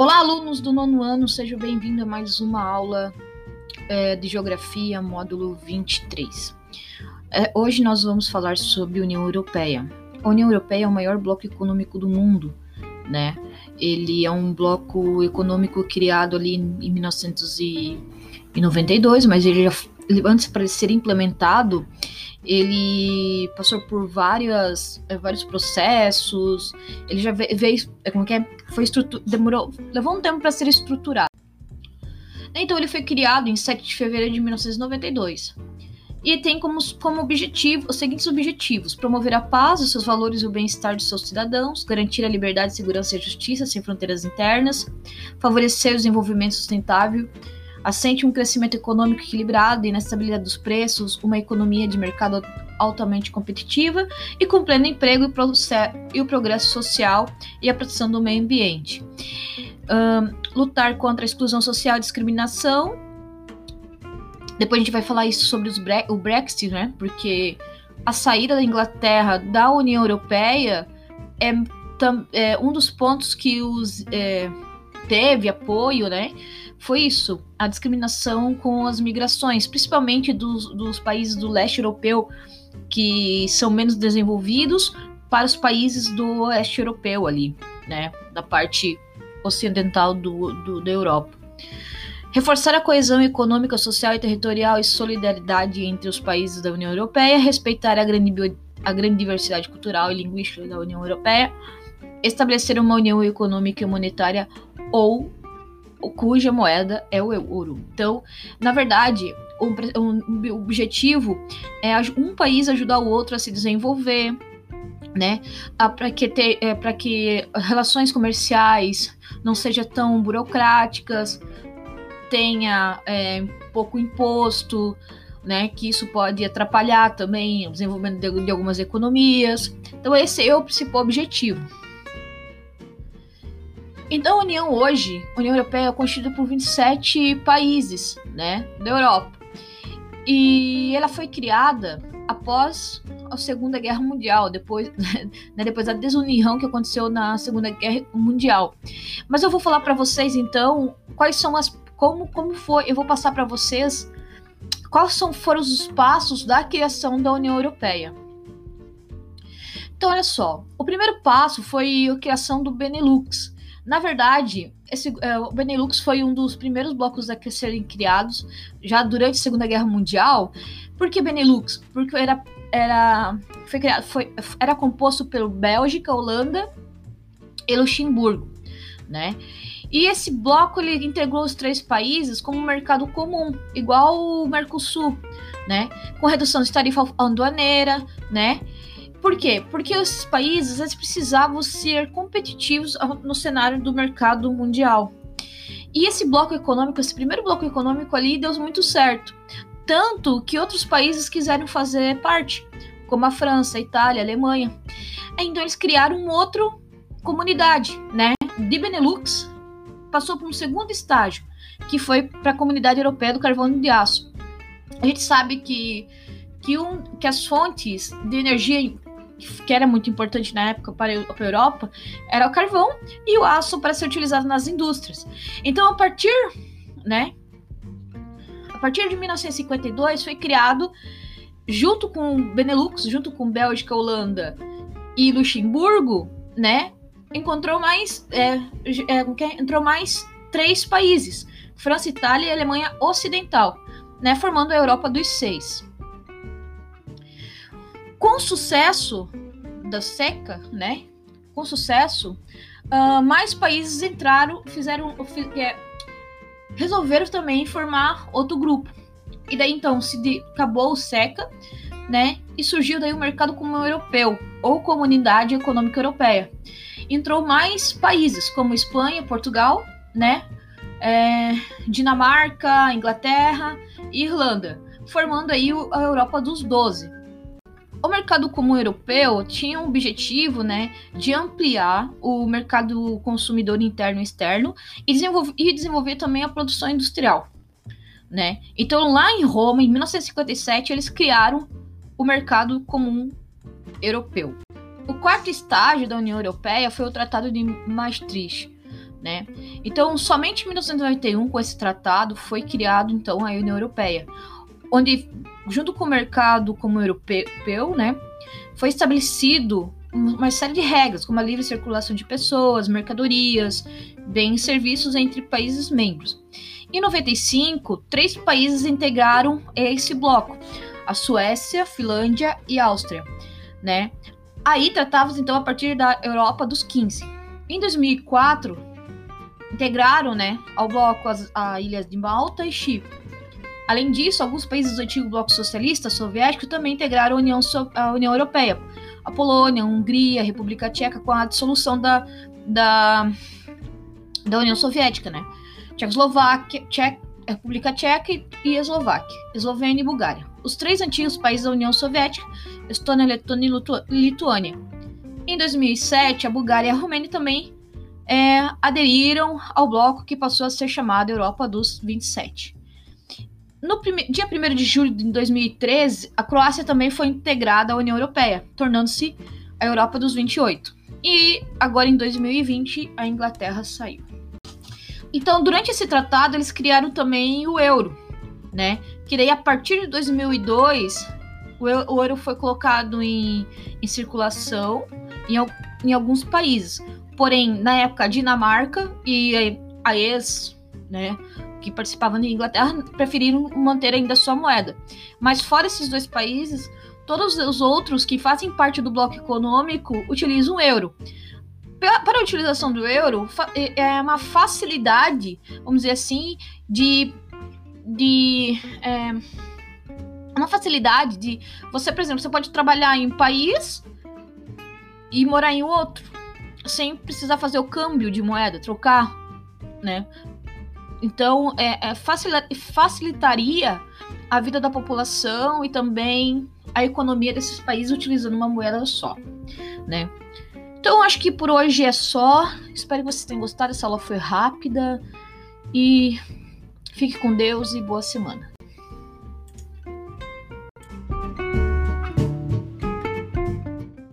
Olá, alunos do nono ano, sejam bem-vindos a mais uma aula é, de Geografia, módulo 23. É, hoje nós vamos falar sobre União Europeia. A União Europeia é o maior bloco econômico do mundo, né? Ele é um bloco econômico criado ali em 1992, mas ele já, antes para ser implementado, ele passou por várias, eh, vários processos, ele já veio, é, como que é, foi demorou, levou um tempo para ser estruturado. Então ele foi criado em 7 de fevereiro de 1992 e tem como, como objetivo os seguintes objetivos: promover a paz, os seus valores e o bem-estar dos seus cidadãos, garantir a liberdade, segurança e justiça sem fronteiras internas, favorecer o desenvolvimento sustentável assente um crescimento econômico equilibrado e na estabilidade dos preços, uma economia de mercado altamente competitiva e com pleno emprego e, o progresso social e a proteção do meio ambiente. Um, lutar contra a exclusão social e discriminação. Depois a gente vai falar isso sobre bre o Brexit, né? Porque a saída da Inglaterra da União Europeia é, é um dos pontos que os é, teve apoio, né? Foi isso, a discriminação com as migrações, principalmente dos, dos países do leste europeu, que são menos desenvolvidos, para os países do oeste europeu ali, né, da parte ocidental do, do, da Europa. Reforçar a coesão econômica, social e territorial e solidariedade entre os países da União Europeia, respeitar a grande, a grande diversidade cultural e linguística da União Europeia, estabelecer uma união econômica e monetária ou cuja moeda é o euro. Então, na verdade, o, o objetivo é um país ajudar o outro a se desenvolver, né? Para que, ter, é, que relações comerciais não sejam tão burocráticas, tenha é, pouco imposto, né? Que isso pode atrapalhar também o desenvolvimento de, de algumas economias. Então, esse é o principal objetivo. Então a União hoje, a União Europeia é constituída por 27 países, né, da Europa. E ela foi criada após a Segunda Guerra Mundial, depois, né, depois da desunião que aconteceu na Segunda Guerra Mundial. Mas eu vou falar para vocês então quais são as como como foi, eu vou passar para vocês quais são, foram os passos da criação da União Europeia. Então, olha só, o primeiro passo foi a criação do Benelux, na verdade, esse, é, o Benelux foi um dos primeiros blocos a serem criados já durante a Segunda Guerra Mundial. Por que Benelux? Porque era, era, foi criado, foi, era composto pelo Bélgica, Holanda e Luxemburgo, né? E esse bloco ele integrou os três países como um mercado comum, igual o Mercosul, né? Com redução de tarifa aduaneira, né? Por quê? Porque esses países eles precisavam ser competitivos no cenário do mercado mundial. E esse bloco econômico, esse primeiro bloco econômico ali, deu muito certo. Tanto que outros países quiseram fazer parte, como a França, a Itália, a Alemanha. Então eles criaram uma outra comunidade, né? De Benelux, passou para um segundo estágio, que foi para a comunidade europeia do carvão de aço. A gente sabe que, que, um, que as fontes de energia que era muito importante na época para a Europa, era o carvão e o aço para ser utilizado nas indústrias. Então, a partir, né, a partir de 1952 foi criado junto com Benelux, junto com Bélgica, Holanda e Luxemburgo, né, encontrou mais, é, é, entrou mais três países: França, Itália e Alemanha Ocidental, né, formando a Europa dos seis com sucesso da seca, né? Com sucesso, uh, mais países entraram, fizeram, é, resolveram também formar outro grupo. E daí então se de, acabou o seca, né? E surgiu daí o mercado comum europeu ou Comunidade Econômica Europeia. Entrou mais países como Espanha, Portugal, né? É, Dinamarca, Inglaterra e Irlanda, formando aí a Europa dos 12. O mercado comum europeu tinha o objetivo né, de ampliar o mercado consumidor interno e externo e desenvolver, e desenvolver também a produção industrial. Né? Então, lá em Roma, em 1957, eles criaram o mercado comum europeu. O quarto estágio da União Europeia foi o Tratado de Maastricht, né? Então, somente em 1991, com esse tratado, foi criado então a União Europeia, onde, junto com o mercado como europeu, né, foi estabelecido uma série de regras, como a livre circulação de pessoas, mercadorias, bens e serviços entre países membros. Em 95, três países integraram esse bloco: a Suécia, Finlândia e Áustria, né? Aí tratava-se então a partir da Europa dos 15. Em 2004, integraram, né, ao bloco as a ilhas de Malta e Chipre. Além disso, alguns países do antigo bloco socialista soviético também integraram a União, a União Europeia. A Polônia, a Hungria, a República Tcheca com a dissolução da, da, da União Soviética, né? Tchecoslováquia, Tchec, República Tcheca e Eslováquia, Eslovênia e Bulgária. Os três antigos países da União Soviética, Estônia, Letônia e Lituânia. Em 2007, a Bulgária e a Romênia também é, aderiram ao bloco que passou a ser chamado Europa dos 27. No dia 1 de julho de 2013, a Croácia também foi integrada à União Europeia, tornando-se a Europa dos 28. E agora em 2020, a Inglaterra saiu. Então, durante esse tratado, eles criaram também o euro, né? Que daí, a partir de 2002, o euro foi colocado em, em circulação em, em, alguns países. Porém, na época, a Dinamarca e a ex, né, que participavam da Inglaterra, preferiram manter ainda sua moeda. Mas fora esses dois países, todos os outros que fazem parte do bloco econômico utilizam o euro para a utilização do euro é, é uma facilidade, vamos dizer assim, de, de é, uma facilidade de você, por exemplo, você pode trabalhar em um país e morar em outro sem precisar fazer o câmbio de moeda, trocar, né? Então, é, é facilitaria a vida da população e também a economia desses países utilizando uma moeda só, né? Então acho que por hoje é só. Espero que vocês tenham gostado. Essa aula foi rápida. E fique com Deus e boa semana.